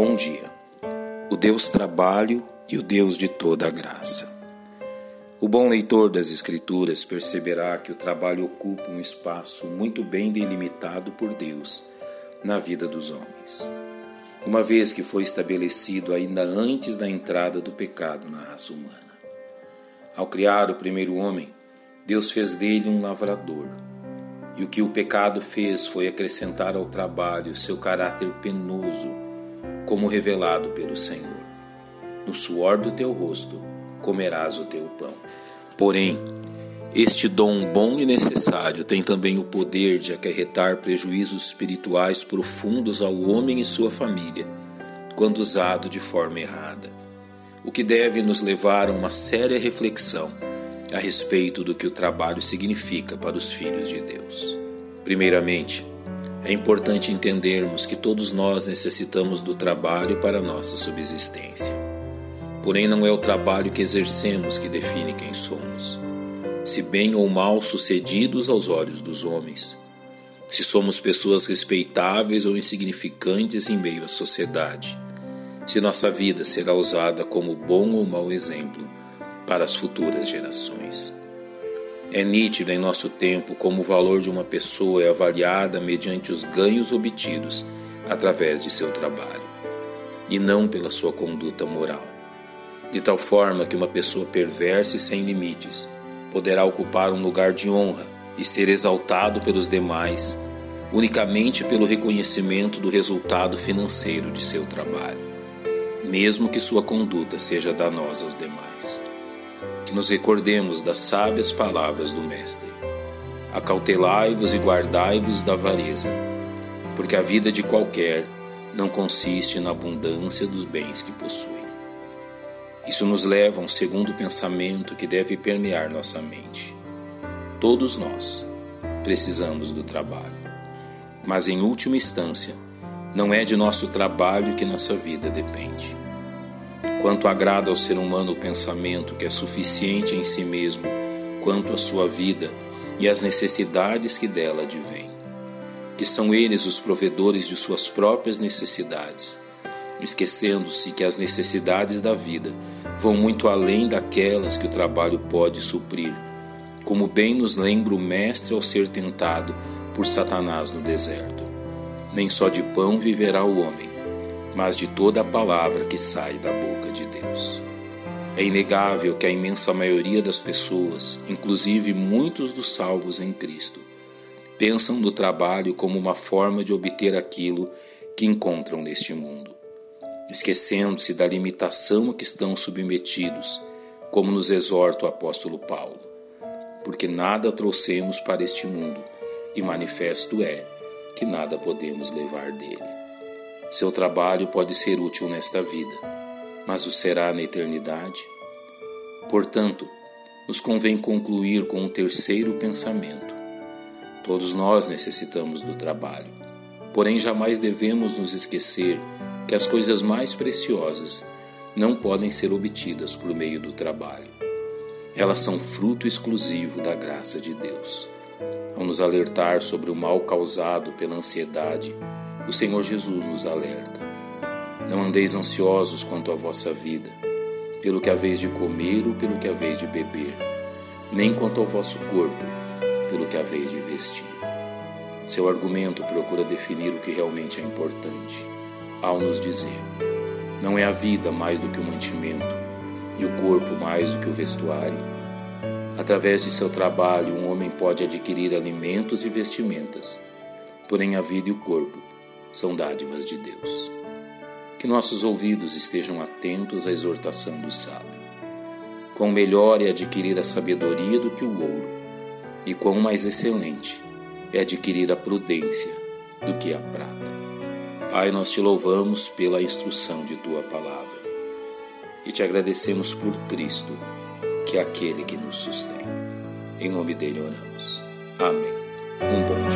Bom dia. O Deus trabalho e o Deus de toda a graça. O bom leitor das Escrituras perceberá que o trabalho ocupa um espaço muito bem delimitado por Deus na vida dos homens, uma vez que foi estabelecido ainda antes da entrada do pecado na raça humana. Ao criar o primeiro homem, Deus fez dele um lavrador. E o que o pecado fez foi acrescentar ao trabalho seu caráter penoso, como revelado pelo Senhor. No suor do teu rosto comerás o teu pão. Porém, este dom bom e necessário tem também o poder de acarretar prejuízos espirituais profundos ao homem e sua família, quando usado de forma errada, o que deve nos levar a uma séria reflexão a respeito do que o trabalho significa para os filhos de Deus. Primeiramente, é importante entendermos que todos nós necessitamos do trabalho para nossa subsistência. Porém, não é o trabalho que exercemos que define quem somos, se bem ou mal sucedidos aos olhos dos homens, se somos pessoas respeitáveis ou insignificantes em meio à sociedade, se nossa vida será usada como bom ou mau exemplo para as futuras gerações. É nítido em nosso tempo como o valor de uma pessoa é avaliada mediante os ganhos obtidos através de seu trabalho, e não pela sua conduta moral. De tal forma que uma pessoa perversa e sem limites poderá ocupar um lugar de honra e ser exaltado pelos demais unicamente pelo reconhecimento do resultado financeiro de seu trabalho, mesmo que sua conduta seja danosa aos demais que nos recordemos das sábias palavras do Mestre. Acautelai-vos e guardai-vos da avareza, porque a vida de qualquer não consiste na abundância dos bens que possui. Isso nos leva a um segundo pensamento que deve permear nossa mente. Todos nós precisamos do trabalho, mas em última instância, não é de nosso trabalho que nossa vida depende. Quanto agrada ao ser humano o pensamento que é suficiente em si mesmo quanto à sua vida e às necessidades que dela advêm, que são eles os provedores de suas próprias necessidades, esquecendo-se que as necessidades da vida vão muito além daquelas que o trabalho pode suprir, como bem nos lembra o Mestre ao ser tentado por Satanás no deserto. Nem só de pão viverá o homem, mas de toda a palavra que sai da boca Deus. É inegável que a imensa maioria das pessoas, inclusive muitos dos salvos em Cristo, pensam no trabalho como uma forma de obter aquilo que encontram neste mundo, esquecendo-se da limitação a que estão submetidos, como nos exorta o apóstolo Paulo, porque nada trouxemos para este mundo, e manifesto é que nada podemos levar dele. Seu trabalho pode ser útil nesta vida, mas o será na eternidade? Portanto, nos convém concluir com um terceiro pensamento. Todos nós necessitamos do trabalho, porém jamais devemos nos esquecer que as coisas mais preciosas não podem ser obtidas por meio do trabalho. Elas são fruto exclusivo da graça de Deus. Ao nos alertar sobre o mal causado pela ansiedade, o Senhor Jesus nos alerta. Não andeis ansiosos quanto à vossa vida, pelo que haveis de comer ou pelo que haveis de beber, nem quanto ao vosso corpo, pelo que haveis de vestir. Seu argumento procura definir o que realmente é importante, ao nos dizer: não é a vida mais do que o mantimento, e o corpo mais do que o vestuário. Através de seu trabalho, um homem pode adquirir alimentos e vestimentas, porém a vida e o corpo são dádivas de Deus. Que nossos ouvidos estejam atentos à exortação do sábio. Quão melhor é adquirir a sabedoria do que o ouro, e quão mais excelente é adquirir a prudência do que a prata. Pai, nós te louvamos pela instrução de tua palavra e te agradecemos por Cristo, que é aquele que nos sustém. Em nome dele oramos. Amém. Um bom